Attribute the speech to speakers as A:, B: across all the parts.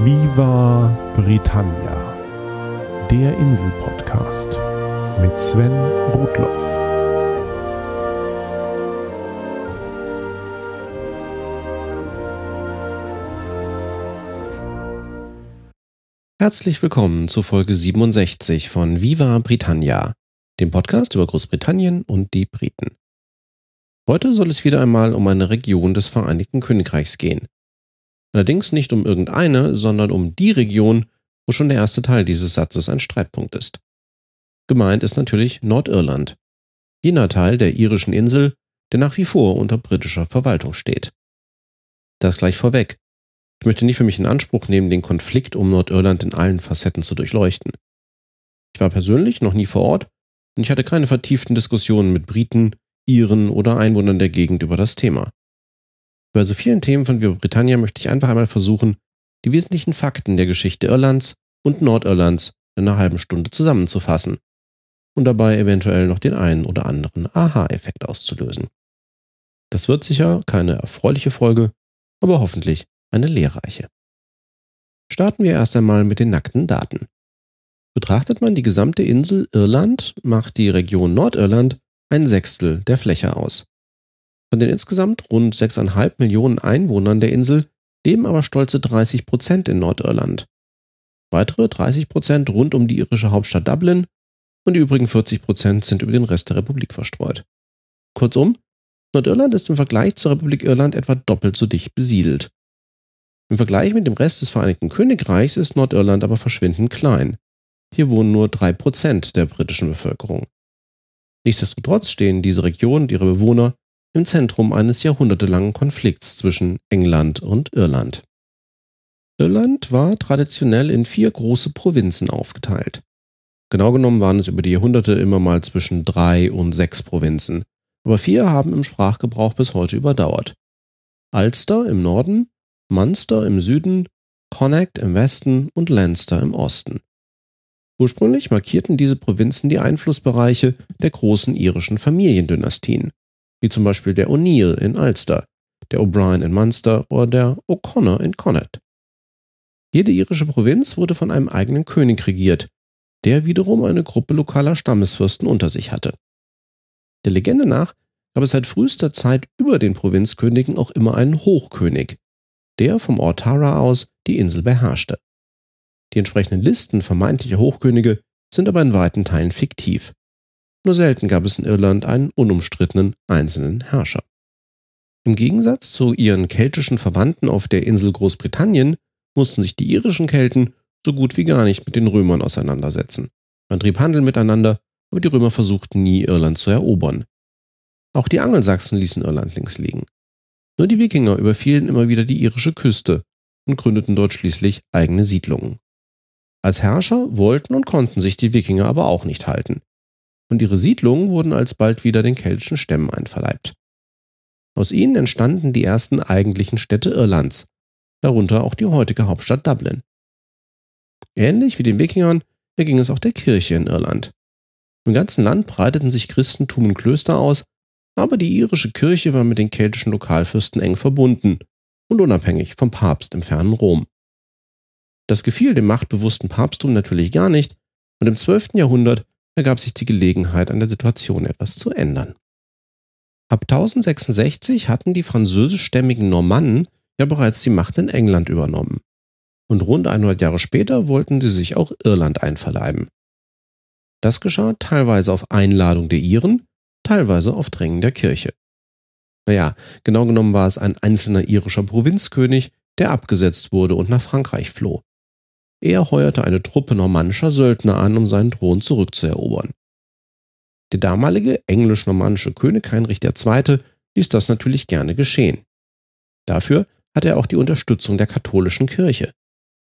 A: Viva Britannia, der Insel-Podcast mit Sven Rudloff.
B: Herzlich willkommen zu Folge 67 von Viva Britannia, dem Podcast über Großbritannien und die Briten. Heute soll es wieder einmal um eine Region des Vereinigten Königreichs gehen. Allerdings nicht um irgendeine, sondern um die Region, wo schon der erste Teil dieses Satzes ein Streitpunkt ist. Gemeint ist natürlich Nordirland, jener Teil der irischen Insel, der nach wie vor unter britischer Verwaltung steht. Das gleich vorweg. Ich möchte nicht für mich in Anspruch nehmen, den Konflikt um Nordirland in allen Facetten zu durchleuchten. Ich war persönlich noch nie vor Ort und ich hatte keine vertieften Diskussionen mit Briten, Iren oder Einwohnern der Gegend über das Thema. Bei so vielen Themen von Britannia möchte ich einfach einmal versuchen, die wesentlichen Fakten der Geschichte Irlands und Nordirlands in einer halben Stunde zusammenzufassen und dabei eventuell noch den einen oder anderen Aha-Effekt auszulösen. Das wird sicher keine erfreuliche Folge, aber hoffentlich eine lehrreiche. Starten wir erst einmal mit den nackten Daten. Betrachtet man die gesamte Insel Irland, macht die Region Nordirland ein Sechstel der Fläche aus. Von den insgesamt rund 6,5 Millionen Einwohnern der Insel leben aber stolze 30 Prozent in Nordirland. Weitere 30 Prozent rund um die irische Hauptstadt Dublin und die übrigen 40 Prozent sind über den Rest der Republik verstreut. Kurzum, Nordirland ist im Vergleich zur Republik Irland etwa doppelt so dicht besiedelt. Im Vergleich mit dem Rest des Vereinigten Königreichs ist Nordirland aber verschwindend klein. Hier wohnen nur 3% der britischen Bevölkerung. Nichtsdestotrotz stehen diese Region und ihre Bewohner im Zentrum eines jahrhundertelangen Konflikts zwischen England und Irland. Irland war traditionell in vier große Provinzen aufgeteilt. Genau genommen waren es über die Jahrhunderte immer mal zwischen drei und sechs Provinzen, aber vier haben im Sprachgebrauch bis heute überdauert. Ulster im Norden, Munster im Süden, Connacht im Westen und Leinster im Osten. Ursprünglich markierten diese Provinzen die Einflussbereiche der großen irischen Familiendynastien, wie zum Beispiel der O'Neill in Ulster, der O'Brien in Munster oder der O'Connor in Connacht. Jede irische Provinz wurde von einem eigenen König regiert, der wiederum eine Gruppe lokaler Stammesfürsten unter sich hatte. Der Legende nach gab es seit frühester Zeit über den Provinzkönigen auch immer einen Hochkönig, der vom Ort Tara aus die Insel beherrschte. Die entsprechenden Listen vermeintlicher Hochkönige sind aber in weiten Teilen fiktiv. Nur selten gab es in Irland einen unumstrittenen einzelnen Herrscher. Im Gegensatz zu ihren keltischen Verwandten auf der Insel Großbritannien mussten sich die irischen Kelten so gut wie gar nicht mit den Römern auseinandersetzen. Man trieb Handel miteinander, aber die Römer versuchten nie, Irland zu erobern. Auch die Angelsachsen ließen Irland links liegen. Nur die Wikinger überfielen immer wieder die irische Küste und gründeten dort schließlich eigene Siedlungen. Als Herrscher wollten und konnten sich die Wikinger aber auch nicht halten. Und ihre Siedlungen wurden alsbald wieder den keltischen Stämmen einverleibt. Aus ihnen entstanden die ersten eigentlichen Städte Irlands, darunter auch die heutige Hauptstadt Dublin. Ähnlich wie den Wikingern erging es auch der Kirche in Irland. Im ganzen Land breiteten sich Christentum und Klöster aus, aber die irische Kirche war mit den keltischen Lokalfürsten eng verbunden und unabhängig vom Papst im fernen Rom. Das gefiel dem machtbewussten Papsttum natürlich gar nicht, und im 12. Jahrhundert ergab sich die Gelegenheit, an der Situation etwas zu ändern. Ab 1066 hatten die französischstämmigen Normannen ja bereits die Macht in England übernommen. Und rund 100 Jahre später wollten sie sich auch Irland einverleiben. Das geschah teilweise auf Einladung der Iren, teilweise auf Drängen der Kirche. Naja, genau genommen war es ein einzelner irischer Provinzkönig, der abgesetzt wurde und nach Frankreich floh. Er heuerte eine Truppe normannischer Söldner an, um seinen Thron zurückzuerobern. Der damalige englisch-normannische König Heinrich II. ließ das natürlich gerne geschehen. Dafür hatte er auch die Unterstützung der katholischen Kirche.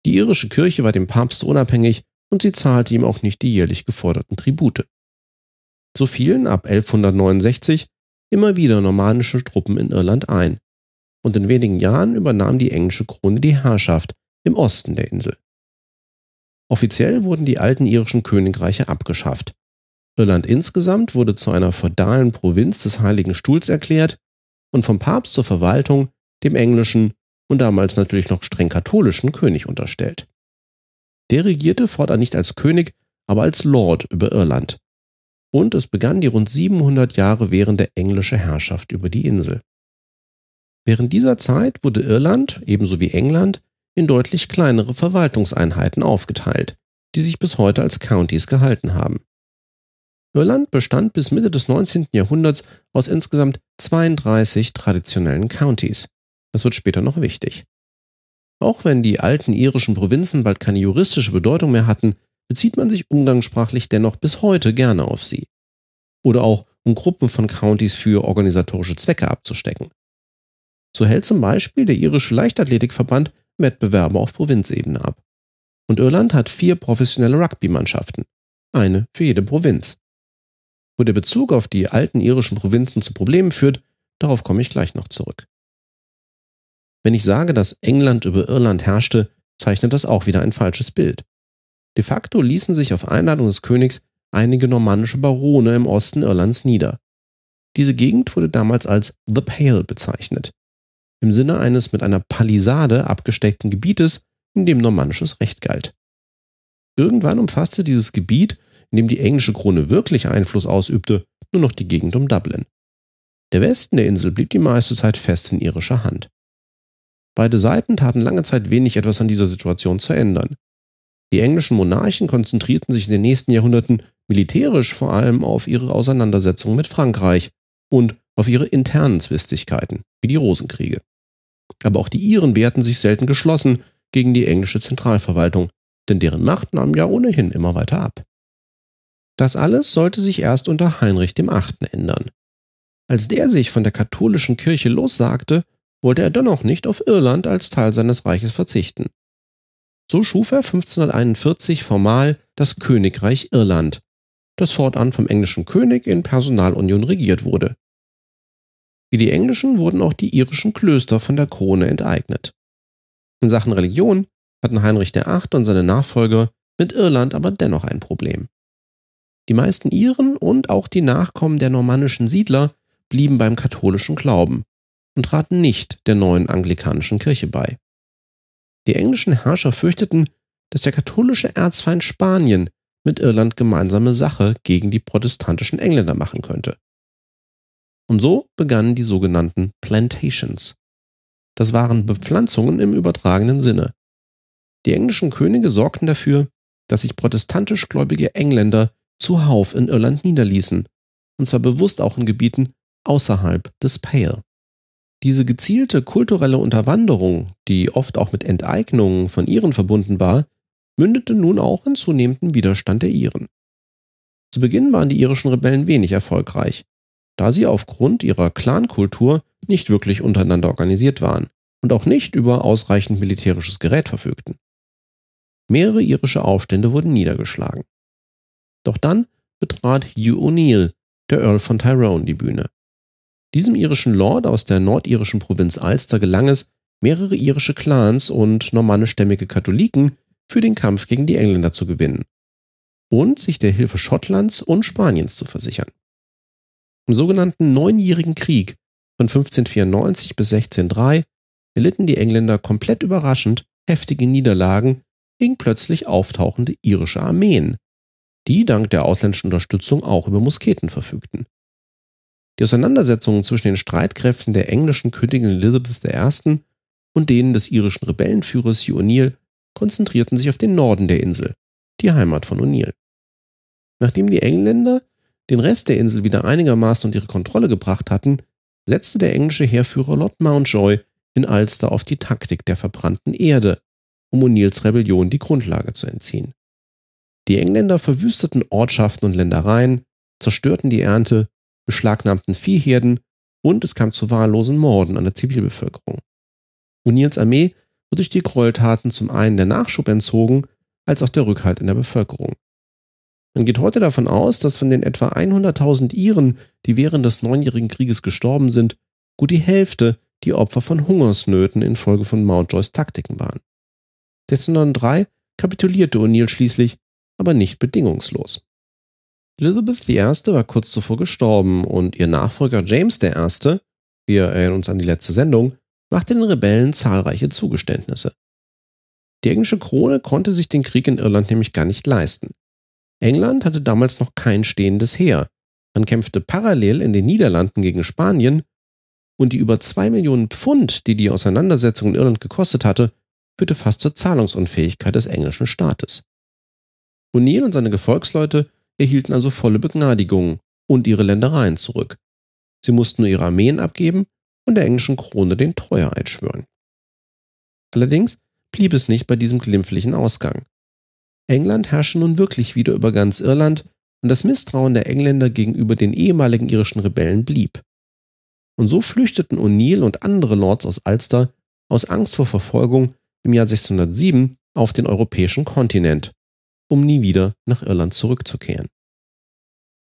B: Die irische Kirche war dem Papst unabhängig und sie zahlte ihm auch nicht die jährlich geforderten Tribute. So fielen ab 1169 immer wieder normannische Truppen in Irland ein, und in wenigen Jahren übernahm die englische Krone die Herrschaft im Osten der Insel. Offiziell wurden die alten irischen Königreiche abgeschafft. Irland insgesamt wurde zu einer feudalen Provinz des Heiligen Stuhls erklärt und vom Papst zur Verwaltung, dem englischen und damals natürlich noch streng katholischen König unterstellt. Der regierte fortan nicht als König, aber als Lord über Irland. Und es begann die rund 700 Jahre währende englische Herrschaft über die Insel. Während dieser Zeit wurde Irland, ebenso wie England, in deutlich kleinere Verwaltungseinheiten aufgeteilt, die sich bis heute als Counties gehalten haben. Irland bestand bis Mitte des 19. Jahrhunderts aus insgesamt 32 traditionellen Counties. Das wird später noch wichtig. Auch wenn die alten irischen Provinzen bald keine juristische Bedeutung mehr hatten, bezieht man sich umgangssprachlich dennoch bis heute gerne auf sie. Oder auch um Gruppen von Counties für organisatorische Zwecke abzustecken. So hält zum Beispiel der irische Leichtathletikverband Wettbewerbe auf Provinzebene ab. Und Irland hat vier professionelle Rugby-Mannschaften, eine für jede Provinz. Wo der Bezug auf die alten irischen Provinzen zu Problemen führt, darauf komme ich gleich noch zurück. Wenn ich sage, dass England über Irland herrschte, zeichnet das auch wieder ein falsches Bild. De facto ließen sich auf Einladung des Königs einige normannische Barone im Osten Irlands nieder. Diese Gegend wurde damals als The Pale bezeichnet, im Sinne eines mit einer Palisade abgesteckten Gebietes, in dem normannisches Recht galt. Irgendwann umfasste dieses Gebiet, in dem die englische Krone wirklich Einfluss ausübte, nur noch die Gegend um Dublin. Der Westen der Insel blieb die meiste Zeit fest in irischer Hand. Beide Seiten taten lange Zeit wenig etwas an dieser Situation zu ändern. Die englischen Monarchen konzentrierten sich in den nächsten Jahrhunderten militärisch vor allem auf ihre Auseinandersetzungen mit Frankreich und auf ihre internen Zwistigkeiten, wie die Rosenkriege. Aber auch die Iren wehrten sich selten geschlossen gegen die englische Zentralverwaltung, denn deren Macht nahm ja ohnehin immer weiter ab. Das alles sollte sich erst unter Heinrich VIII. ändern. Als der sich von der katholischen Kirche lossagte, wollte er dennoch nicht auf Irland als Teil seines Reiches verzichten. So schuf er 1541 formal das Königreich Irland, das fortan vom englischen König in Personalunion regiert wurde. Wie die englischen wurden auch die irischen Klöster von der Krone enteignet. In Sachen Religion hatten Heinrich VIII. und seine Nachfolger mit Irland aber dennoch ein Problem. Die meisten Iren und auch die Nachkommen der normannischen Siedler blieben beim katholischen Glauben und traten nicht der neuen anglikanischen Kirche bei. Die englischen Herrscher fürchteten, dass der katholische Erzfeind Spanien mit Irland gemeinsame Sache gegen die protestantischen Engländer machen könnte. Und so begannen die sogenannten Plantations. Das waren Bepflanzungen im übertragenen Sinne. Die englischen Könige sorgten dafür, dass sich protestantisch gläubige Engländer zuhauf in Irland niederließen, und zwar bewusst auch in Gebieten außerhalb des Pale. Diese gezielte kulturelle Unterwanderung, die oft auch mit Enteignungen von Iren verbunden war, mündete nun auch in zunehmendem Widerstand der Iren. Zu Beginn waren die irischen Rebellen wenig erfolgreich, da sie aufgrund ihrer Clankultur nicht wirklich untereinander organisiert waren und auch nicht über ausreichend militärisches Gerät verfügten. Mehrere irische Aufstände wurden niedergeschlagen. Doch dann betrat Hugh O'Neill, der Earl von Tyrone, die Bühne. Diesem irischen Lord aus der nordirischen Provinz Ulster gelang es, mehrere irische Clans und normannischstämmige Katholiken für den Kampf gegen die Engländer zu gewinnen und sich der Hilfe Schottlands und Spaniens zu versichern. Im sogenannten Neunjährigen Krieg von 1594 bis 1603 erlitten die Engländer komplett überraschend heftige Niederlagen gegen plötzlich auftauchende irische Armeen, die dank der ausländischen Unterstützung auch über Musketen verfügten. Die Auseinandersetzungen zwischen den Streitkräften der englischen Königin Elizabeth I. und denen des irischen Rebellenführers Hugh O'Neill konzentrierten sich auf den Norden der Insel, die Heimat von O'Neill. Nachdem die Engländer den Rest der Insel wieder einigermaßen unter ihre Kontrolle gebracht hatten, setzte der englische Heerführer Lord Mountjoy in Ulster auf die Taktik der verbrannten Erde, um O'Neills Rebellion die Grundlage zu entziehen. Die Engländer verwüsteten Ortschaften und Ländereien, zerstörten die Ernte beschlagnahmten Viehherden und es kam zu wahllosen Morden an der Zivilbevölkerung. O'Neills Armee wird durch die Gräueltaten zum einen der Nachschub entzogen, als auch der Rückhalt in der Bevölkerung. Man geht heute davon aus, dass von den etwa 100.000 Iren, die während des Neunjährigen Krieges gestorben sind, gut die Hälfte die Opfer von Hungersnöten infolge von Mountjoys Taktiken waren. 1603 kapitulierte O'Neill schließlich, aber nicht bedingungslos. Elizabeth I. war kurz zuvor gestorben und ihr Nachfolger James I., wir erinnern uns an die letzte Sendung, machte den Rebellen zahlreiche Zugeständnisse. Die englische Krone konnte sich den Krieg in Irland nämlich gar nicht leisten. England hatte damals noch kein stehendes Heer. Man kämpfte parallel in den Niederlanden gegen Spanien und die über zwei Millionen Pfund, die die Auseinandersetzung in Irland gekostet hatte, führte fast zur Zahlungsunfähigkeit des englischen Staates. O'Neill und seine Gefolgsleute erhielten also volle Begnadigungen und ihre Ländereien zurück. Sie mussten nur ihre Armeen abgeben und der englischen Krone den Treueeid schwören. Allerdings blieb es nicht bei diesem glimpflichen Ausgang. England herrschte nun wirklich wieder über ganz Irland und das Misstrauen der Engländer gegenüber den ehemaligen irischen Rebellen blieb. Und so flüchteten O'Neill und andere Lords aus Ulster aus Angst vor Verfolgung im Jahr 1607 auf den europäischen Kontinent, um nie wieder nach Irland zurückzukehren.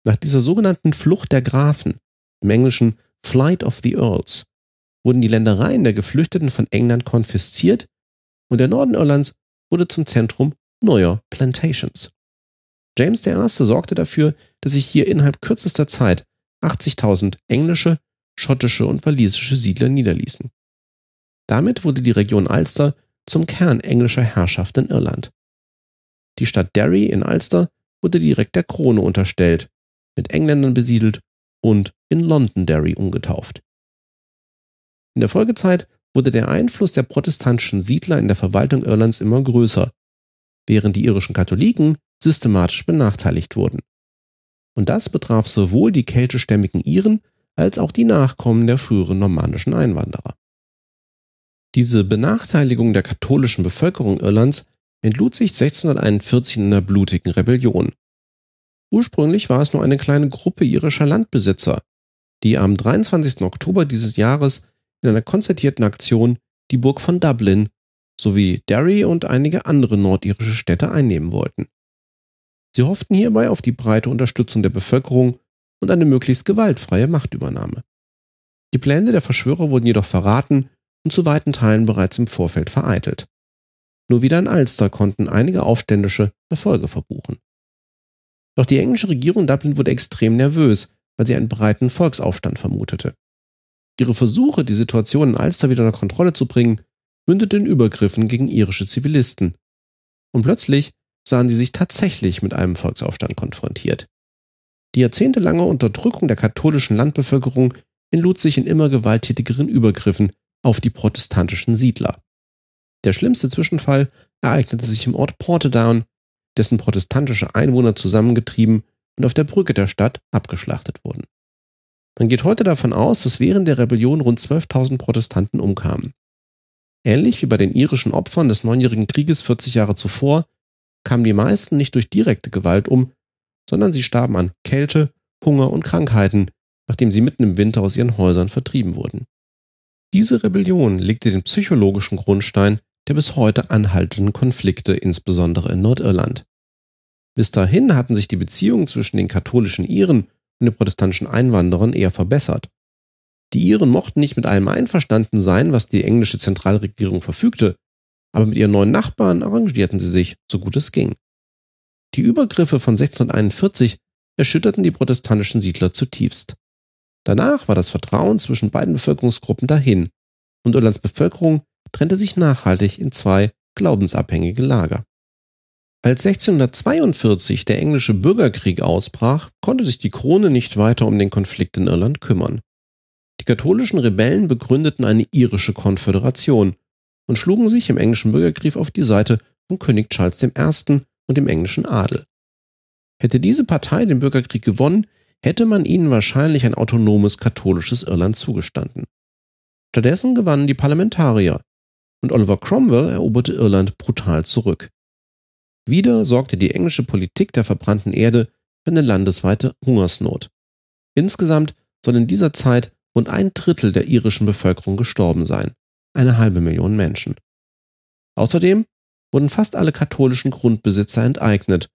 B: Nach dieser sogenannten Flucht der Grafen, im Englischen Flight of the Earls, wurden die Ländereien der Geflüchteten von England konfisziert und der Norden Irlands wurde zum Zentrum neuer Plantations. James I. sorgte dafür, dass sich hier innerhalb kürzester Zeit 80.000 englische, schottische und walisische Siedler niederließen. Damit wurde die Region Ulster zum Kern englischer Herrschaft in Irland. Die Stadt Derry in Ulster wurde direkt der Krone unterstellt, mit Engländern besiedelt und in Londonderry umgetauft. In der Folgezeit wurde der Einfluss der protestantischen Siedler in der Verwaltung Irlands immer größer, während die irischen Katholiken systematisch benachteiligt wurden. Und das betraf sowohl die keltischstämmigen Iren als auch die Nachkommen der früheren normannischen Einwanderer. Diese Benachteiligung der katholischen Bevölkerung Irlands entlud sich 1641 in einer blutigen Rebellion. Ursprünglich war es nur eine kleine Gruppe irischer Landbesitzer, die am 23. Oktober dieses Jahres in einer konzertierten Aktion die Burg von Dublin sowie Derry und einige andere nordirische Städte einnehmen wollten. Sie hofften hierbei auf die breite Unterstützung der Bevölkerung und eine möglichst gewaltfreie Machtübernahme. Die Pläne der Verschwörer wurden jedoch verraten und zu weiten Teilen bereits im Vorfeld vereitelt. Nur wieder in Ulster konnten einige Aufständische Erfolge verbuchen. Doch die englische Regierung Dublin wurde extrem nervös, weil sie einen breiten Volksaufstand vermutete. Ihre Versuche, die Situation in Ulster wieder unter Kontrolle zu bringen, mündeten in Übergriffen gegen irische Zivilisten. Und plötzlich sahen sie sich tatsächlich mit einem Volksaufstand konfrontiert. Die jahrzehntelange Unterdrückung der katholischen Landbevölkerung entlud sich in immer gewalttätigeren Übergriffen auf die protestantischen Siedler. Der schlimmste Zwischenfall ereignete sich im Ort Portadown, dessen protestantische Einwohner zusammengetrieben und auf der Brücke der Stadt abgeschlachtet wurden. Man geht heute davon aus, dass während der Rebellion rund 12.000 Protestanten umkamen. Ähnlich wie bei den irischen Opfern des Neunjährigen Krieges 40 Jahre zuvor, kamen die meisten nicht durch direkte Gewalt um, sondern sie starben an Kälte, Hunger und Krankheiten, nachdem sie mitten im Winter aus ihren Häusern vertrieben wurden. Diese Rebellion legte den psychologischen Grundstein der bis heute anhaltenden Konflikte, insbesondere in Nordirland. Bis dahin hatten sich die Beziehungen zwischen den katholischen Iren und den protestantischen Einwanderern eher verbessert. Die Iren mochten nicht mit allem einverstanden sein, was die englische Zentralregierung verfügte, aber mit ihren neuen Nachbarn arrangierten sie sich, so gut es ging. Die Übergriffe von 1641 erschütterten die protestantischen Siedler zutiefst. Danach war das Vertrauen zwischen beiden Bevölkerungsgruppen dahin und Irlands Bevölkerung trennte sich nachhaltig in zwei glaubensabhängige Lager. Als 1642 der englische Bürgerkrieg ausbrach, konnte sich die Krone nicht weiter um den Konflikt in Irland kümmern. Katholischen Rebellen begründeten eine irische Konföderation und schlugen sich im englischen Bürgerkrieg auf die Seite von König Charles I. und dem englischen Adel. Hätte diese Partei den Bürgerkrieg gewonnen, hätte man ihnen wahrscheinlich ein autonomes katholisches Irland zugestanden. Stattdessen gewannen die Parlamentarier und Oliver Cromwell eroberte Irland brutal zurück. Wieder sorgte die englische Politik der verbrannten Erde für eine landesweite Hungersnot. Insgesamt soll in dieser Zeit rund ein Drittel der irischen Bevölkerung gestorben sein, eine halbe Million Menschen. Außerdem wurden fast alle katholischen Grundbesitzer enteignet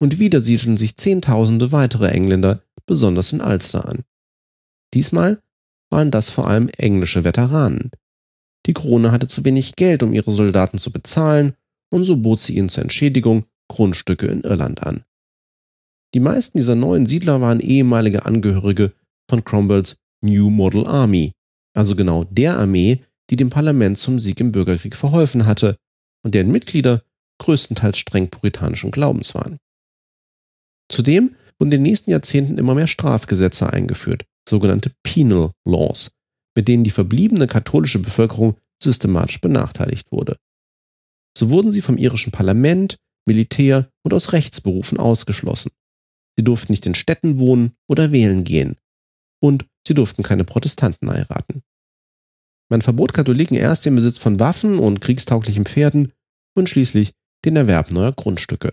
B: und wieder siedelten sich Zehntausende weitere Engländer besonders in Ulster an. Diesmal waren das vor allem englische Veteranen. Die Krone hatte zu wenig Geld, um ihre Soldaten zu bezahlen und so bot sie ihnen zur Entschädigung Grundstücke in Irland an. Die meisten dieser neuen Siedler waren ehemalige Angehörige von Cromwells New Model Army, also genau der Armee, die dem Parlament zum Sieg im Bürgerkrieg verholfen hatte und deren Mitglieder größtenteils streng puritanischen Glaubens waren. Zudem wurden in den nächsten Jahrzehnten immer mehr Strafgesetze eingeführt, sogenannte Penal Laws, mit denen die verbliebene katholische Bevölkerung systematisch benachteiligt wurde. So wurden sie vom irischen Parlament, Militär und aus Rechtsberufen ausgeschlossen. Sie durften nicht in Städten wohnen oder wählen gehen. Und sie durften keine Protestanten heiraten. Man verbot Katholiken erst den Besitz von Waffen und kriegstauglichen Pferden und schließlich den Erwerb neuer Grundstücke.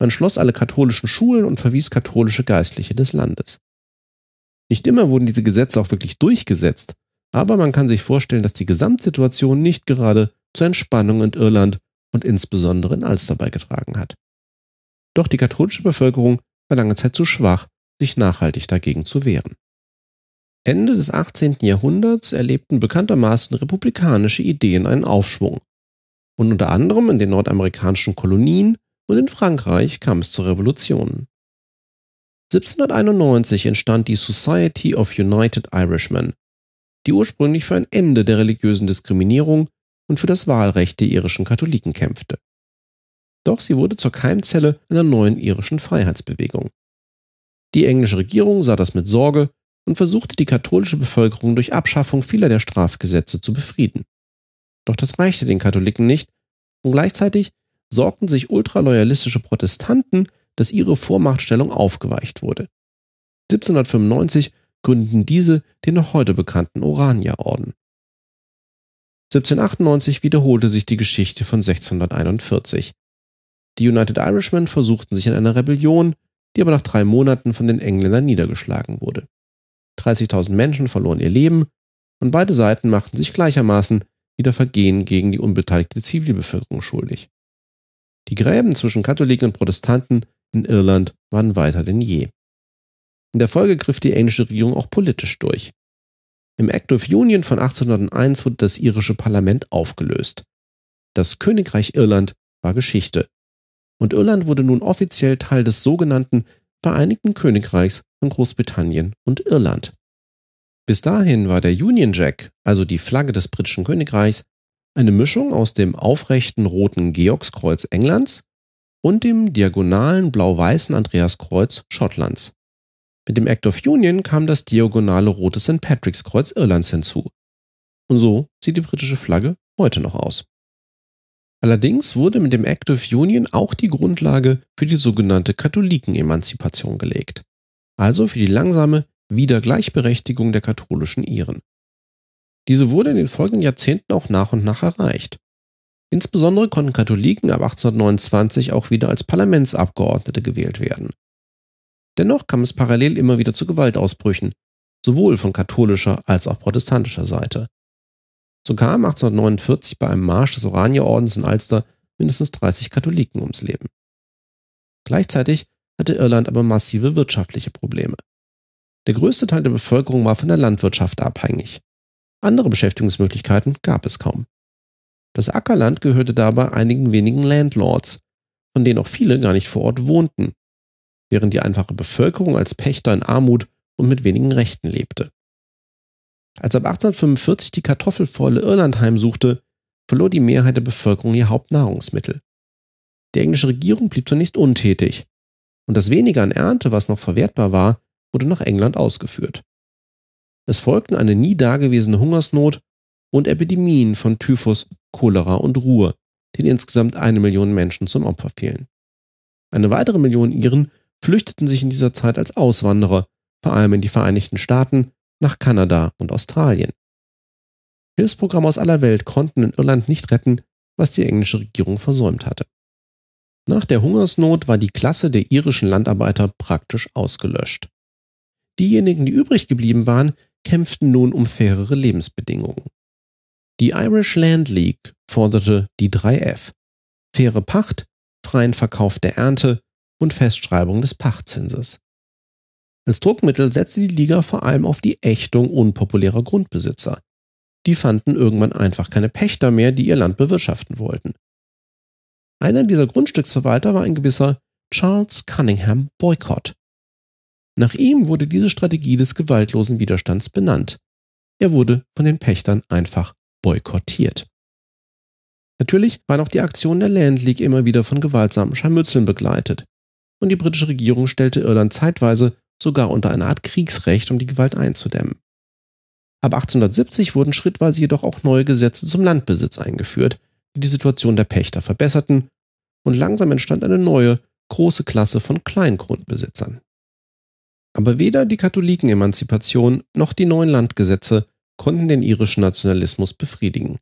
B: Man schloss alle katholischen Schulen und verwies katholische Geistliche des Landes. Nicht immer wurden diese Gesetze auch wirklich durchgesetzt, aber man kann sich vorstellen, dass die Gesamtsituation nicht gerade zur Entspannung in Irland und insbesondere in Ulster beigetragen hat. Doch die katholische Bevölkerung war lange Zeit zu schwach, sich nachhaltig dagegen zu wehren. Ende des 18. Jahrhunderts erlebten bekanntermaßen republikanische Ideen einen Aufschwung. Und unter anderem in den nordamerikanischen Kolonien und in Frankreich kam es zur Revolution. 1791 entstand die Society of United Irishmen, die ursprünglich für ein Ende der religiösen Diskriminierung und für das Wahlrecht der irischen Katholiken kämpfte. Doch sie wurde zur Keimzelle einer neuen irischen Freiheitsbewegung. Die englische Regierung sah das mit Sorge und versuchte die katholische Bevölkerung durch Abschaffung vieler der Strafgesetze zu befrieden. Doch das reichte den Katholiken nicht und gleichzeitig sorgten sich ultraloyalistische Protestanten, dass ihre Vormachtstellung aufgeweicht wurde. 1795 gründeten diese den noch heute bekannten Oranierorden. 1798 wiederholte sich die Geschichte von 1641. Die United Irishmen versuchten sich in einer Rebellion, die aber nach drei Monaten von den Engländern niedergeschlagen wurde. 30.000 Menschen verloren ihr Leben und beide Seiten machten sich gleichermaßen wieder Vergehen gegen die unbeteiligte Zivilbevölkerung schuldig. Die Gräben zwischen Katholiken und Protestanten in Irland waren weiter denn je. In der Folge griff die englische Regierung auch politisch durch. Im Act of Union von 1801 wurde das irische Parlament aufgelöst. Das Königreich Irland war Geschichte. Und Irland wurde nun offiziell Teil des sogenannten Vereinigten Königreichs von Großbritannien und Irland. Bis dahin war der Union Jack, also die Flagge des britischen Königreichs, eine Mischung aus dem aufrechten roten Georgskreuz Englands und dem diagonalen blau-weißen Andreaskreuz Schottlands. Mit dem Act of Union kam das diagonale rote St. Patrick's Kreuz Irlands hinzu. Und so sieht die britische Flagge heute noch aus. Allerdings wurde mit dem Act of Union auch die Grundlage für die sogenannte Katholikenemanzipation gelegt, also für die langsame Wiedergleichberechtigung der katholischen Iren. Diese wurde in den folgenden Jahrzehnten auch nach und nach erreicht. Insbesondere konnten Katholiken ab 1829 auch wieder als Parlamentsabgeordnete gewählt werden. Dennoch kam es parallel immer wieder zu Gewaltausbrüchen, sowohl von katholischer als auch protestantischer Seite. So kamen 1849 bei einem Marsch des Oranierordens in Ulster mindestens 30 Katholiken ums Leben. Gleichzeitig hatte Irland aber massive wirtschaftliche Probleme. Der größte Teil der Bevölkerung war von der Landwirtschaft abhängig. Andere Beschäftigungsmöglichkeiten gab es kaum. Das Ackerland gehörte dabei einigen wenigen Landlords, von denen auch viele gar nicht vor Ort wohnten während die einfache Bevölkerung als Pächter in Armut und mit wenigen Rechten lebte. Als ab 1845 die Kartoffelfäule Irland heimsuchte, verlor die Mehrheit der Bevölkerung ihr Hauptnahrungsmittel. Die englische Regierung blieb zunächst untätig, und das wenige an Ernte, was noch verwertbar war, wurde nach England ausgeführt. Es folgten eine nie dagewesene Hungersnot und Epidemien von Typhus, Cholera und Ruhr, denen insgesamt eine Million Menschen zum Opfer fielen. Eine weitere Million Iren flüchteten sich in dieser Zeit als Auswanderer, vor allem in die Vereinigten Staaten, nach Kanada und Australien. Hilfsprogramme aus aller Welt konnten in Irland nicht retten, was die englische Regierung versäumt hatte. Nach der Hungersnot war die Klasse der irischen Landarbeiter praktisch ausgelöscht. Diejenigen, die übrig geblieben waren, kämpften nun um fairere Lebensbedingungen. Die Irish Land League forderte die 3F. Faire Pacht, freien Verkauf der Ernte, und Festschreibung des Pachtzinses. Als Druckmittel setzte die Liga vor allem auf die Ächtung unpopulärer Grundbesitzer. Die fanden irgendwann einfach keine Pächter mehr, die ihr Land bewirtschaften wollten. Einer dieser Grundstücksverwalter war ein gewisser Charles Cunningham Boycott. Nach ihm wurde diese Strategie des gewaltlosen Widerstands benannt. Er wurde von den Pächtern einfach boykottiert. Natürlich waren auch die Aktionen der Land League immer wieder von gewaltsamen Scharmützeln begleitet, und die britische Regierung stellte Irland zeitweise sogar unter eine Art Kriegsrecht, um die Gewalt einzudämmen. Ab 1870 wurden schrittweise jedoch auch neue Gesetze zum Landbesitz eingeführt, die die Situation der Pächter verbesserten, und langsam entstand eine neue, große Klasse von Kleingrundbesitzern. Aber weder die Katholikenemanzipation noch die neuen Landgesetze konnten den irischen Nationalismus befriedigen.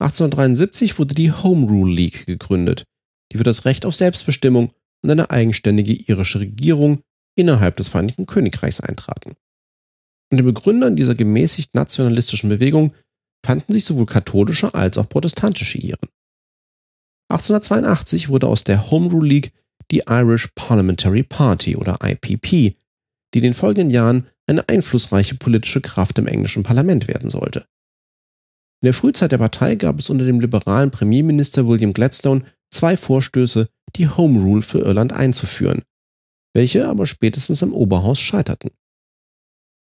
B: 1873 wurde die Home Rule League gegründet, die für das Recht auf Selbstbestimmung und eine eigenständige irische Regierung innerhalb des Vereinigten Königreichs eintraten. Und den Begründern dieser gemäßigt nationalistischen Bewegung fanden sich sowohl katholische als auch protestantische Iren. 1882 wurde aus der Home Rule League die Irish Parliamentary Party oder IPP, die in den folgenden Jahren eine einflussreiche politische Kraft im englischen Parlament werden sollte. In der Frühzeit der Partei gab es unter dem liberalen Premierminister William Gladstone zwei Vorstöße, die Home Rule für Irland einzuführen, welche aber spätestens im Oberhaus scheiterten.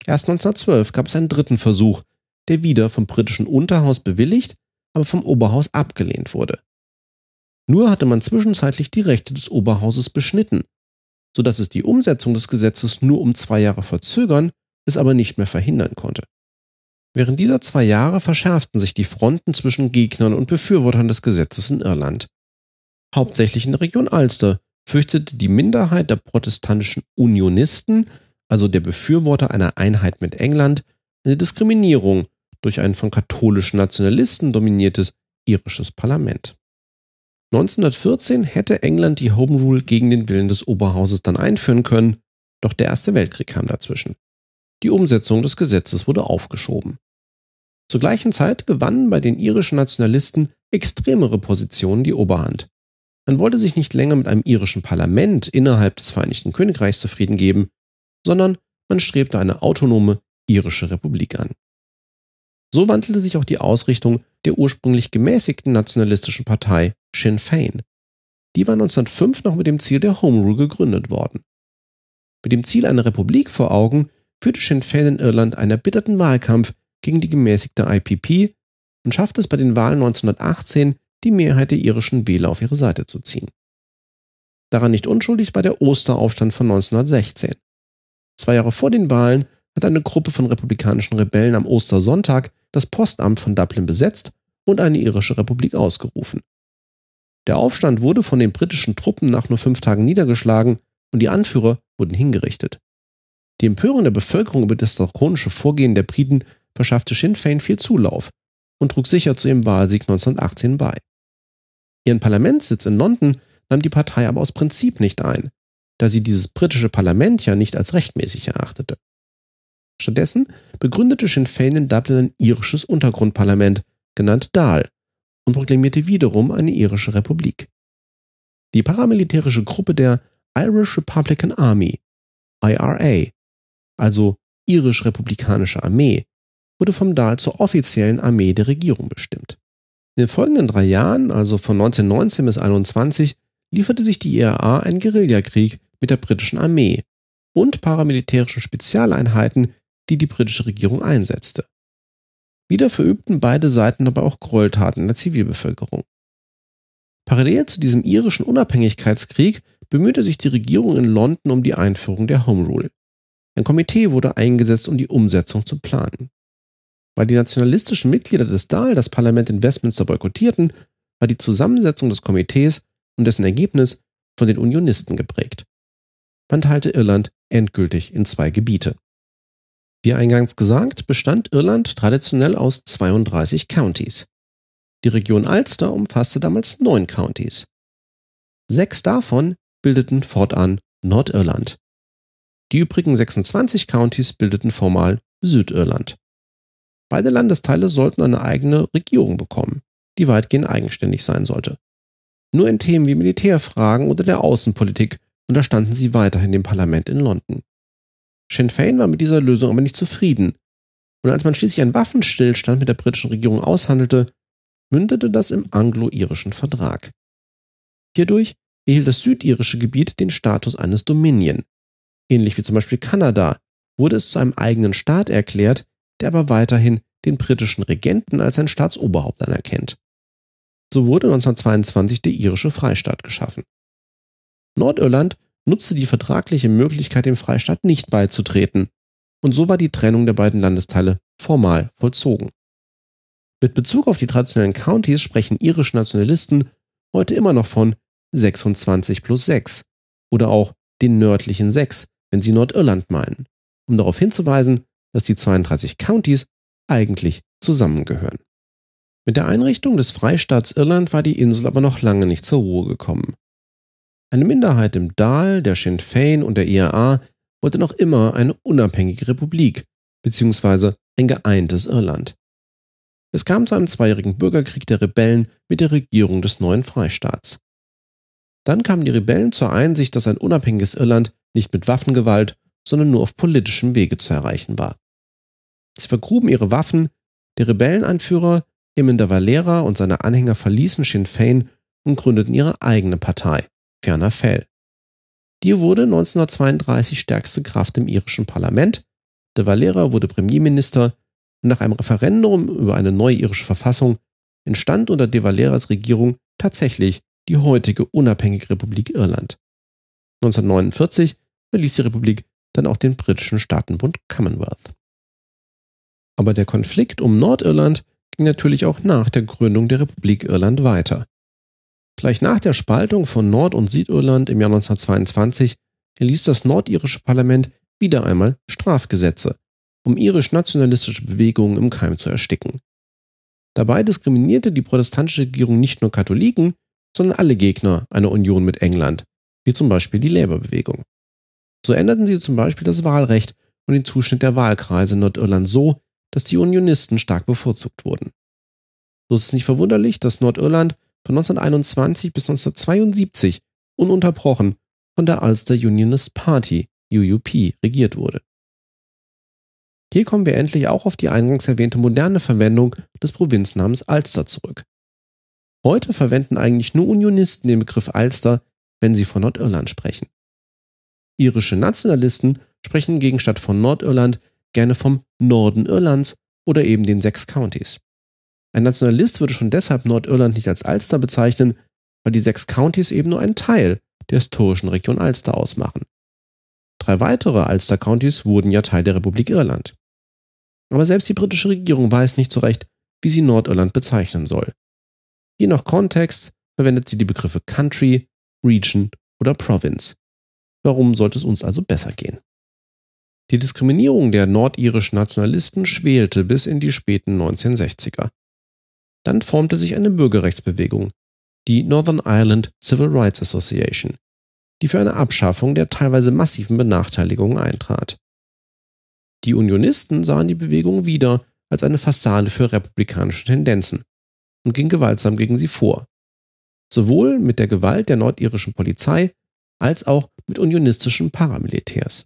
B: Erst 1912 gab es einen dritten Versuch, der wieder vom britischen Unterhaus bewilligt, aber vom Oberhaus abgelehnt wurde. Nur hatte man zwischenzeitlich die Rechte des Oberhauses beschnitten, so dass es die Umsetzung des Gesetzes nur um zwei Jahre verzögern, es aber nicht mehr verhindern konnte. Während dieser zwei Jahre verschärften sich die Fronten zwischen Gegnern und Befürwortern des Gesetzes in Irland. Hauptsächlich in der Region Ulster fürchtete die Minderheit der protestantischen Unionisten, also der Befürworter einer Einheit mit England, eine Diskriminierung durch ein von katholischen Nationalisten dominiertes irisches Parlament. 1914 hätte England die Home Rule gegen den Willen des Oberhauses dann einführen können, doch der Erste Weltkrieg kam dazwischen. Die Umsetzung des Gesetzes wurde aufgeschoben. Zur gleichen Zeit gewannen bei den irischen Nationalisten extremere Positionen die Oberhand. Man wollte sich nicht länger mit einem irischen Parlament innerhalb des Vereinigten Königreichs zufrieden geben, sondern man strebte eine autonome irische Republik an. So wandelte sich auch die Ausrichtung der ursprünglich gemäßigten nationalistischen Partei Sinn Fein. Die war 1905 noch mit dem Ziel der Home Rule gegründet worden. Mit dem Ziel einer Republik vor Augen führte Sinn Fein in Irland einen erbitterten Wahlkampf gegen die gemäßigte IPP und schaffte es bei den Wahlen 1918, die Mehrheit der irischen Wähler auf ihre Seite zu ziehen. Daran nicht unschuldig war der Osteraufstand von 1916. Zwei Jahre vor den Wahlen hat eine Gruppe von republikanischen Rebellen am Ostersonntag das Postamt von Dublin besetzt und eine irische Republik ausgerufen. Der Aufstand wurde von den britischen Truppen nach nur fünf Tagen niedergeschlagen und die Anführer wurden hingerichtet. Die Empörung der Bevölkerung über das drakonische Vorgehen der Briten verschaffte Sinn Fein viel Zulauf und trug sicher zu ihrem Wahlsieg 1918 bei. Ihren Parlamentssitz in London nahm die Partei aber aus Prinzip nicht ein, da sie dieses britische Parlament ja nicht als rechtmäßig erachtete. Stattdessen begründete Sinn Fein in Dublin ein irisches Untergrundparlament, genannt Dáil, und proklamierte wiederum eine irische Republik. Die paramilitärische Gruppe der Irish Republican Army, IRA, also irisch-republikanische Armee, wurde vom Dahl zur offiziellen Armee der Regierung bestimmt. In den folgenden drei Jahren, also von 1919 bis 1921, lieferte sich die IRA einen Guerillakrieg mit der britischen Armee und paramilitärischen Spezialeinheiten, die die britische Regierung einsetzte. Wieder verübten beide Seiten aber auch Gräueltaten in der Zivilbevölkerung. Parallel zu diesem irischen Unabhängigkeitskrieg bemühte sich die Regierung in London um die Einführung der Home Rule. Ein Komitee wurde eingesetzt, um die Umsetzung zu planen. Weil die nationalistischen Mitglieder des Dahl das Parlament in Westminster boykottierten, war die Zusammensetzung des Komitees und dessen Ergebnis von den Unionisten geprägt. Man teilte Irland endgültig in zwei Gebiete. Wie eingangs gesagt, bestand Irland traditionell aus 32 Countys. Die Region Ulster umfasste damals neun Countys. Sechs davon bildeten fortan Nordirland. Die übrigen 26 Countys bildeten formal Südirland. Beide Landesteile sollten eine eigene Regierung bekommen, die weitgehend eigenständig sein sollte. Nur in Themen wie Militärfragen oder der Außenpolitik unterstanden sie weiterhin dem Parlament in London. Sinn Fein war mit dieser Lösung aber nicht zufrieden. Und als man schließlich einen Waffenstillstand mit der britischen Regierung aushandelte, mündete das im anglo-irischen Vertrag. Hierdurch erhielt das südirische Gebiet den Status eines Dominion. Ähnlich wie zum Beispiel Kanada wurde es zu einem eigenen Staat erklärt, der aber weiterhin den britischen Regenten als sein Staatsoberhaupt anerkennt. So wurde 1922 der irische Freistaat geschaffen. Nordirland nutzte die vertragliche Möglichkeit, dem Freistaat nicht beizutreten, und so war die Trennung der beiden Landesteile formal vollzogen. Mit Bezug auf die traditionellen Countys sprechen irische Nationalisten heute immer noch von 26 plus 6 oder auch den nördlichen 6, wenn sie Nordirland meinen, um darauf hinzuweisen, dass die 32 Countys eigentlich zusammengehören. Mit der Einrichtung des Freistaats Irland war die Insel aber noch lange nicht zur Ruhe gekommen. Eine Minderheit im Dal, der Sinn Fein und der IRA wollte noch immer eine unabhängige Republik bzw. ein geeintes Irland. Es kam zu einem zweijährigen Bürgerkrieg der Rebellen mit der Regierung des neuen Freistaats. Dann kamen die Rebellen zur Einsicht, dass ein unabhängiges Irland nicht mit Waffengewalt, sondern nur auf politischem Wege zu erreichen war. Sie vergruben ihre Waffen, der Rebellenanführer de Valera und seine Anhänger verließen Sinn Fein und gründeten ihre eigene Partei, Ferner Fell. Die wurde 1932 stärkste Kraft im irischen Parlament. De Valera wurde Premierminister und nach einem Referendum über eine neue irische Verfassung entstand unter De Valeras Regierung tatsächlich die heutige unabhängige Republik Irland. 1949 verließ die Republik dann auch den britischen Staatenbund Commonwealth. Aber der Konflikt um Nordirland ging natürlich auch nach der Gründung der Republik Irland weiter. Gleich nach der Spaltung von Nord- und Südirland im Jahr 1922 erließ das nordirische Parlament wieder einmal Strafgesetze, um irisch-nationalistische Bewegungen im Keim zu ersticken. Dabei diskriminierte die protestantische Regierung nicht nur Katholiken, sondern alle Gegner einer Union mit England, wie zum Beispiel die Labour-Bewegung. So änderten sie zum Beispiel das Wahlrecht und den Zuschnitt der Wahlkreise in Nordirland so, dass die Unionisten stark bevorzugt wurden. So ist es nicht verwunderlich, dass Nordirland von 1921 bis 1972 ununterbrochen von der Ulster Unionist Party UUP regiert wurde. Hier kommen wir endlich auch auf die eingangs erwähnte moderne Verwendung des Provinznamens Ulster zurück. Heute verwenden eigentlich nur Unionisten den Begriff Ulster, wenn sie von Nordirland sprechen. Irische Nationalisten sprechen hingegen statt von Nordirland gerne vom Norden Irlands oder eben den sechs Countys. Ein Nationalist würde schon deshalb Nordirland nicht als Ulster bezeichnen, weil die sechs Countys eben nur einen Teil der historischen Region Ulster ausmachen. Drei weitere Ulster Countys wurden ja Teil der Republik Irland. Aber selbst die britische Regierung weiß nicht so recht, wie sie Nordirland bezeichnen soll. Je nach Kontext verwendet sie die Begriffe Country, Region oder Province. Warum sollte es uns also besser gehen? Die Diskriminierung der nordirischen Nationalisten schwelte bis in die späten 1960er. Dann formte sich eine Bürgerrechtsbewegung, die Northern Ireland Civil Rights Association, die für eine Abschaffung der teilweise massiven Benachteiligungen eintrat. Die Unionisten sahen die Bewegung wieder als eine Fassade für republikanische Tendenzen und ging gewaltsam gegen sie vor. Sowohl mit der Gewalt der nordirischen Polizei als auch mit unionistischen Paramilitärs.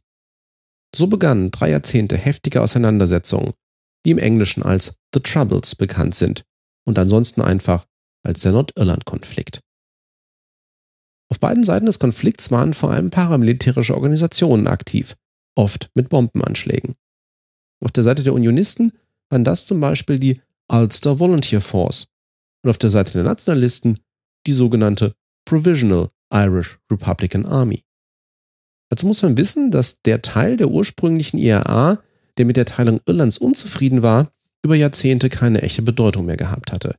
B: So begannen drei Jahrzehnte heftige Auseinandersetzungen, die im Englischen als The Troubles bekannt sind und ansonsten einfach als der Nordirland-Konflikt. Auf beiden Seiten des Konflikts waren vor allem paramilitärische Organisationen aktiv, oft mit Bombenanschlägen. Auf der Seite der Unionisten waren das zum Beispiel die Ulster Volunteer Force und auf der Seite der Nationalisten die sogenannte Provisional Irish Republican Army. Dazu muss man wissen, dass der Teil der ursprünglichen IRA, der mit der Teilung Irlands unzufrieden war, über Jahrzehnte keine echte Bedeutung mehr gehabt hatte.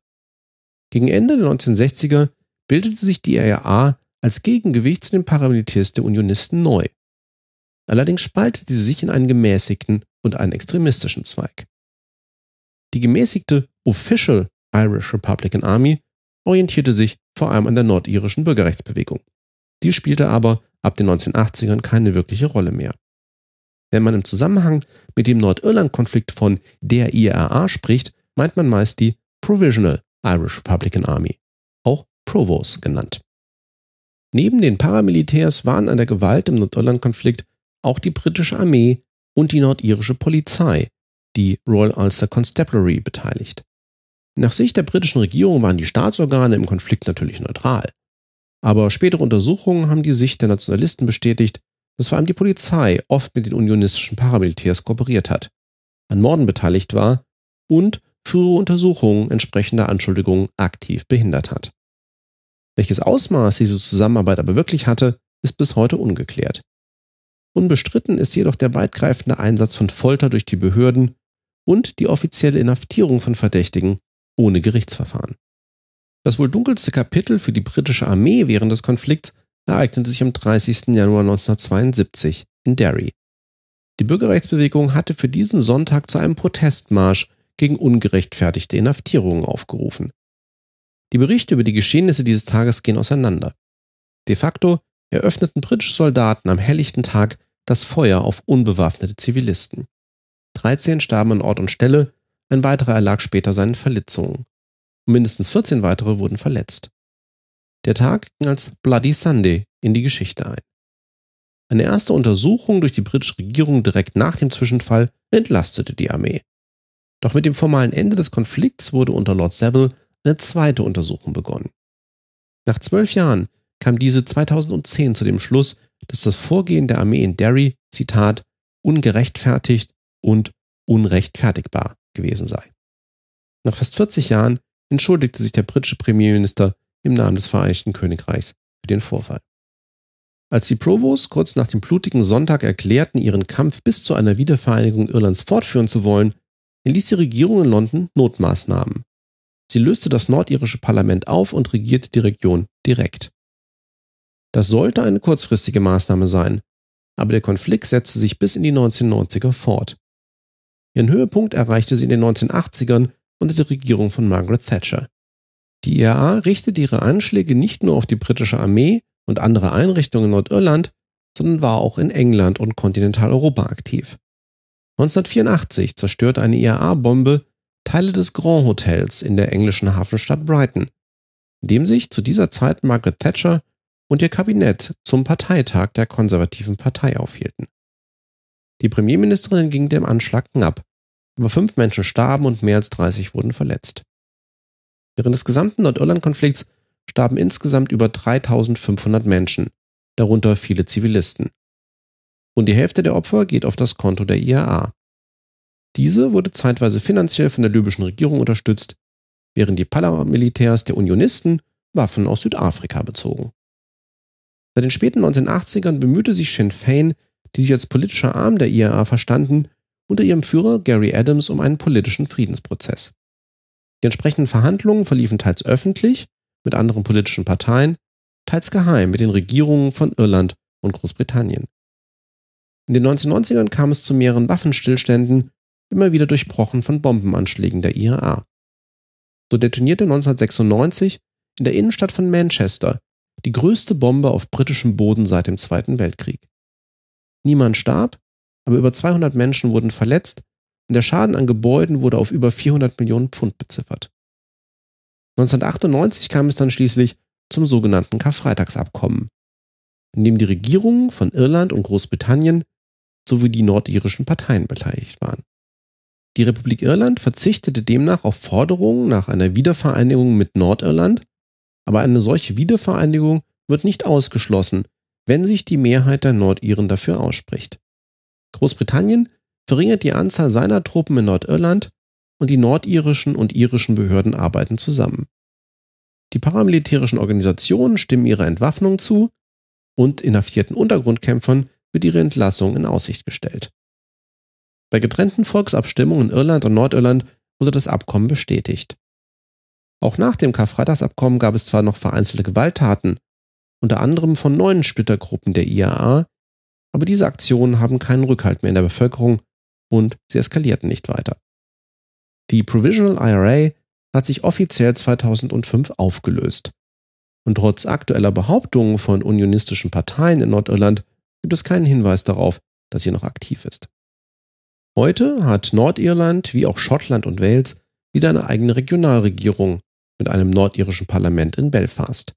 B: Gegen Ende der 1960er bildete sich die IRA als Gegengewicht zu den Paramilitärs der Unionisten neu. Allerdings spaltete sie sich in einen gemäßigten und einen extremistischen Zweig. Die gemäßigte Official Irish Republican Army orientierte sich vor allem an der nordirischen Bürgerrechtsbewegung. Die spielte aber ab den 1980ern keine wirkliche Rolle mehr. Wenn man im Zusammenhang mit dem Nordirland-Konflikt von der IRA spricht, meint man meist die Provisional Irish Republican Army, auch Provos genannt. Neben den Paramilitärs waren an der Gewalt im Nordirland-Konflikt auch die britische Armee und die nordirische Polizei, die Royal Ulster Constabulary, beteiligt. Nach Sicht der britischen Regierung waren die Staatsorgane im Konflikt natürlich neutral. Aber spätere Untersuchungen haben die Sicht der Nationalisten bestätigt, dass vor allem die Polizei oft mit den unionistischen Paramilitärs kooperiert hat. an Morden beteiligt war und frühere Untersuchungen entsprechender Anschuldigungen aktiv behindert hat. Welches Ausmaß diese Zusammenarbeit aber wirklich hatte, ist bis heute ungeklärt. Unbestritten ist jedoch der weitgreifende Einsatz von Folter durch die Behörden und die offizielle Inhaftierung von Verdächtigen ohne Gerichtsverfahren. Das wohl dunkelste Kapitel für die britische Armee während des Konflikts ereignete sich am 30. Januar 1972 in Derry. Die Bürgerrechtsbewegung hatte für diesen Sonntag zu einem Protestmarsch gegen ungerechtfertigte Inhaftierungen aufgerufen. Die Berichte über die Geschehnisse dieses Tages gehen auseinander. De facto eröffneten britische Soldaten am helllichten Tag das Feuer auf unbewaffnete Zivilisten. 13 starben an Ort und Stelle, ein weiterer erlag später seinen Verletzungen. Und mindestens 14 weitere wurden verletzt. Der Tag ging als Bloody Sunday in die Geschichte ein. Eine erste Untersuchung durch die britische Regierung direkt nach dem Zwischenfall entlastete die Armee. Doch mit dem formalen Ende des Konflikts wurde unter Lord Savile eine zweite Untersuchung begonnen. Nach zwölf Jahren kam diese 2010 zu dem Schluss, dass das Vorgehen der Armee in Derry, Zitat, ungerechtfertigt und unrechtfertigbar gewesen sei. Nach fast 40 Jahren entschuldigte sich der britische Premierminister im Namen des Vereinigten Königreichs für den Vorfall. Als die Provos kurz nach dem blutigen Sonntag erklärten, ihren Kampf bis zu einer Wiedervereinigung Irlands fortführen zu wollen, erließ die Regierung in London Notmaßnahmen. Sie löste das nordirische Parlament auf und regierte die Region direkt. Das sollte eine kurzfristige Maßnahme sein, aber der Konflikt setzte sich bis in die 1990er fort. Ihren Höhepunkt erreichte sie in den 1980ern unter der Regierung von Margaret Thatcher. Die IRA richtete ihre Anschläge nicht nur auf die britische Armee und andere Einrichtungen in Nordirland, sondern war auch in England und Kontinentaleuropa aktiv. 1984 zerstörte eine IAA-Bombe Teile des Grand Hotels in der englischen Hafenstadt Brighton, in dem sich zu dieser Zeit Margaret Thatcher und ihr Kabinett zum Parteitag der konservativen Partei aufhielten. Die Premierministerin ging dem Anschlag knapp, aber fünf Menschen starben und mehr als 30 wurden verletzt. Während des gesamten Nordirland-Konflikts starben insgesamt über 3500 Menschen, darunter viele Zivilisten. Und die Hälfte der Opfer geht auf das Konto der IAA. Diese wurde zeitweise finanziell von der libyschen Regierung unterstützt, während die Paramilitärs der Unionisten Waffen aus Südafrika bezogen. Seit den späten 1980ern bemühte sich Sinn Fein, die sich als politischer Arm der IAA verstanden, unter ihrem Führer Gary Adams um einen politischen Friedensprozess. Die entsprechenden Verhandlungen verliefen teils öffentlich mit anderen politischen Parteien, teils geheim mit den Regierungen von Irland und Großbritannien. In den 1990ern kam es zu mehreren Waffenstillständen, immer wieder durchbrochen von Bombenanschlägen der IAA. So detonierte 1996 in der Innenstadt von Manchester die größte Bombe auf britischem Boden seit dem Zweiten Weltkrieg. Niemand starb, aber über 200 Menschen wurden verletzt und der Schaden an Gebäuden wurde auf über 400 Millionen Pfund beziffert. 1998 kam es dann schließlich zum sogenannten Karfreitagsabkommen, in dem die Regierungen von Irland und Großbritannien sowie die nordirischen Parteien beteiligt waren. Die Republik Irland verzichtete demnach auf Forderungen nach einer Wiedervereinigung mit Nordirland, aber eine solche Wiedervereinigung wird nicht ausgeschlossen, wenn sich die Mehrheit der Nordiren dafür ausspricht. Großbritannien verringert die Anzahl seiner Truppen in Nordirland und die nordirischen und irischen Behörden arbeiten zusammen. Die paramilitärischen Organisationen stimmen ihrer Entwaffnung zu und inhaftierten Untergrundkämpfern wird ihre Entlassung in Aussicht gestellt. Bei getrennten Volksabstimmungen in Irland und Nordirland wurde das Abkommen bestätigt. Auch nach dem Karfreitagsabkommen gab es zwar noch vereinzelte Gewalttaten, unter anderem von neuen Splittergruppen der IAA, aber diese Aktionen haben keinen Rückhalt mehr in der Bevölkerung und sie eskalierten nicht weiter. Die Provisional IRA hat sich offiziell 2005 aufgelöst. Und trotz aktueller Behauptungen von unionistischen Parteien in Nordirland gibt es keinen Hinweis darauf, dass sie noch aktiv ist. Heute hat Nordirland wie auch Schottland und Wales wieder eine eigene Regionalregierung mit einem nordirischen Parlament in Belfast.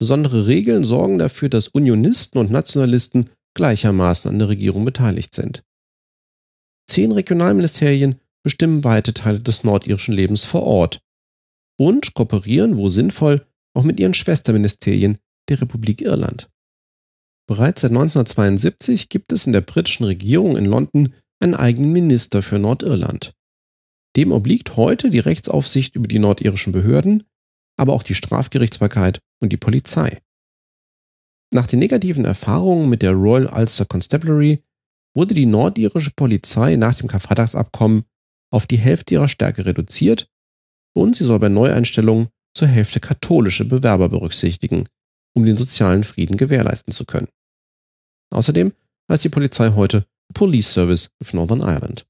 B: Besondere Regeln sorgen dafür, dass Unionisten und Nationalisten gleichermaßen an der Regierung beteiligt sind. Zehn Regionalministerien bestimmen weite Teile des nordirischen Lebens vor Ort und kooperieren, wo sinnvoll, auch mit ihren Schwesterministerien der Republik Irland. Bereits seit 1972 gibt es in der britischen Regierung in London einen eigenen Minister für Nordirland. Dem obliegt heute die Rechtsaufsicht über die nordirischen Behörden, aber auch die Strafgerichtsbarkeit und die Polizei. Nach den negativen Erfahrungen mit der Royal Ulster Constabulary wurde die nordirische Polizei nach dem Karfreitagsabkommen auf die Hälfte ihrer Stärke reduziert und sie soll bei Neueinstellungen zur Hälfte katholische Bewerber berücksichtigen, um den sozialen Frieden gewährleisten zu können. Außerdem heißt die Polizei heute Police Service of Northern Ireland.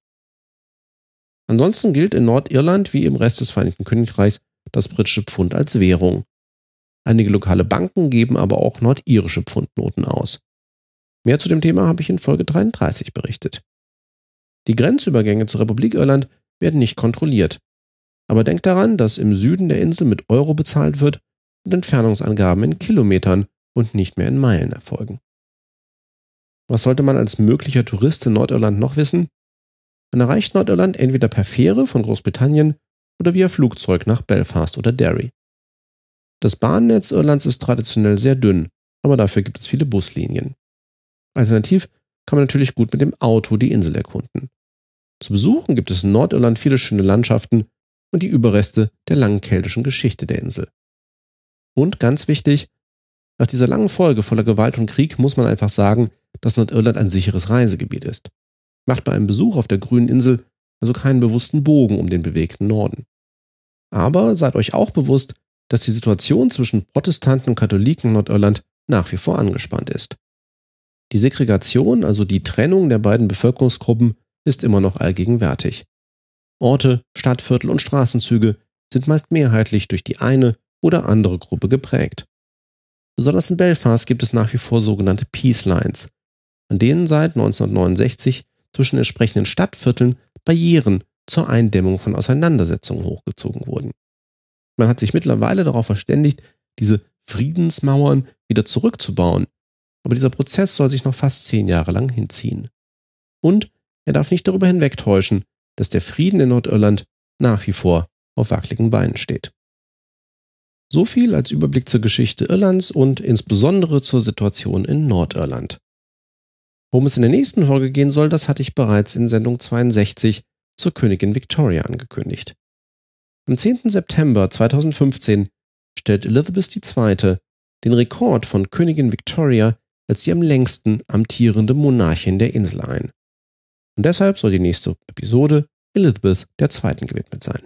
B: Ansonsten gilt in Nordirland wie im Rest des Vereinigten Königreichs das britische Pfund als Währung. Einige lokale Banken geben aber auch nordirische Pfundnoten aus. Mehr zu dem Thema habe ich in Folge 33 berichtet. Die Grenzübergänge zur Republik Irland werden nicht kontrolliert. Aber denkt daran, dass im Süden der Insel mit Euro bezahlt wird und Entfernungsangaben in Kilometern und nicht mehr in Meilen erfolgen. Was sollte man als möglicher Tourist in Nordirland noch wissen? Man erreicht Nordirland entweder per Fähre von Großbritannien oder via Flugzeug nach Belfast oder Derry. Das Bahnnetz Irlands ist traditionell sehr dünn, aber dafür gibt es viele Buslinien. Alternativ kann man natürlich gut mit dem Auto die Insel erkunden. Zu besuchen gibt es in Nordirland viele schöne Landschaften und die Überreste der langen keltischen Geschichte der Insel. Und ganz wichtig, nach dieser langen Folge voller Gewalt und Krieg muss man einfach sagen, dass Nordirland ein sicheres Reisegebiet ist. Macht bei einem Besuch auf der grünen Insel also keinen bewussten Bogen um den bewegten Norden. Aber seid euch auch bewusst, dass die Situation zwischen Protestanten und Katholiken in Nordirland nach wie vor angespannt ist. Die Segregation, also die Trennung der beiden Bevölkerungsgruppen, ist immer noch allgegenwärtig. Orte, Stadtviertel und Straßenzüge sind meist mehrheitlich durch die eine oder andere Gruppe geprägt. Besonders in Belfast gibt es nach wie vor sogenannte Peace Lines, an denen seit 1969 zwischen entsprechenden Stadtvierteln Barrieren zur Eindämmung von Auseinandersetzungen hochgezogen wurden. Man hat sich mittlerweile darauf verständigt, diese Friedensmauern wieder zurückzubauen, aber dieser Prozess soll sich noch fast zehn Jahre lang hinziehen. Und er darf nicht darüber hinwegtäuschen, dass der Frieden in Nordirland nach wie vor auf wackeligen Beinen steht. So viel als Überblick zur Geschichte Irlands und insbesondere zur Situation in Nordirland. Worum es in der nächsten Folge gehen soll, das hatte ich bereits in Sendung 62 zur Königin Victoria angekündigt. Am 10. September 2015 stellt Elizabeth II. den Rekord von Königin Victoria als die am längsten amtierende Monarchin der Insel ein. Und deshalb soll die nächste Episode Elizabeth II. gewidmet sein.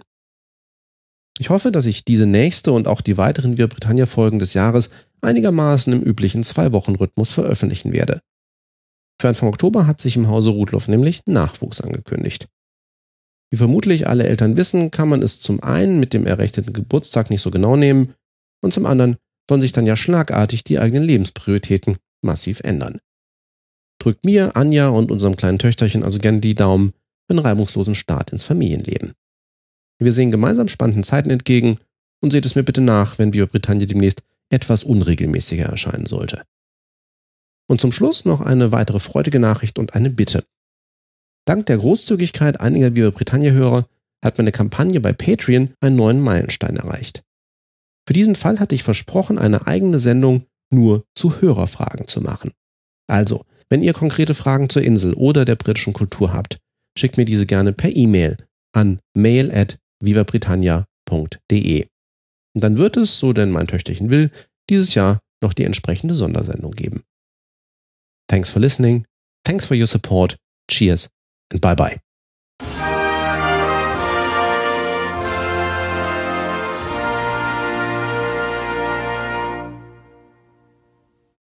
B: Ich hoffe, dass ich diese nächste und auch die weiteren Via Britannia-Folgen des Jahres einigermaßen im üblichen Zwei-Wochen-Rhythmus veröffentlichen werde. Für Anfang Oktober hat sich im Hause Rudloff nämlich Nachwuchs angekündigt. Wie vermutlich alle Eltern wissen, kann man es zum einen mit dem errechneten Geburtstag nicht so genau nehmen und zum anderen sollen sich dann ja schlagartig die eigenen Lebensprioritäten massiv ändern. Drückt mir, Anja und unserem kleinen Töchterchen also gerne die Daumen für einen reibungslosen Start ins Familienleben. Wir sehen gemeinsam spannenden Zeiten entgegen und seht es mir bitte nach, wenn Viva Britannia demnächst etwas unregelmäßiger erscheinen sollte. Und zum Schluss noch eine weitere freudige Nachricht und eine Bitte. Dank der Großzügigkeit einiger Viva Britannia-Hörer hat meine Kampagne bei Patreon einen neuen Meilenstein erreicht. Für diesen Fall hatte ich versprochen, eine eigene Sendung nur zu Hörerfragen zu machen. Also, wenn ihr konkrete Fragen zur Insel oder der britischen Kultur habt, schickt mir diese gerne per E-Mail an mail at vivabritannia.de. Und dann wird es, so denn mein Töchterchen will, dieses Jahr noch die entsprechende Sondersendung geben. Thanks for listening, thanks for your support, cheers and bye bye.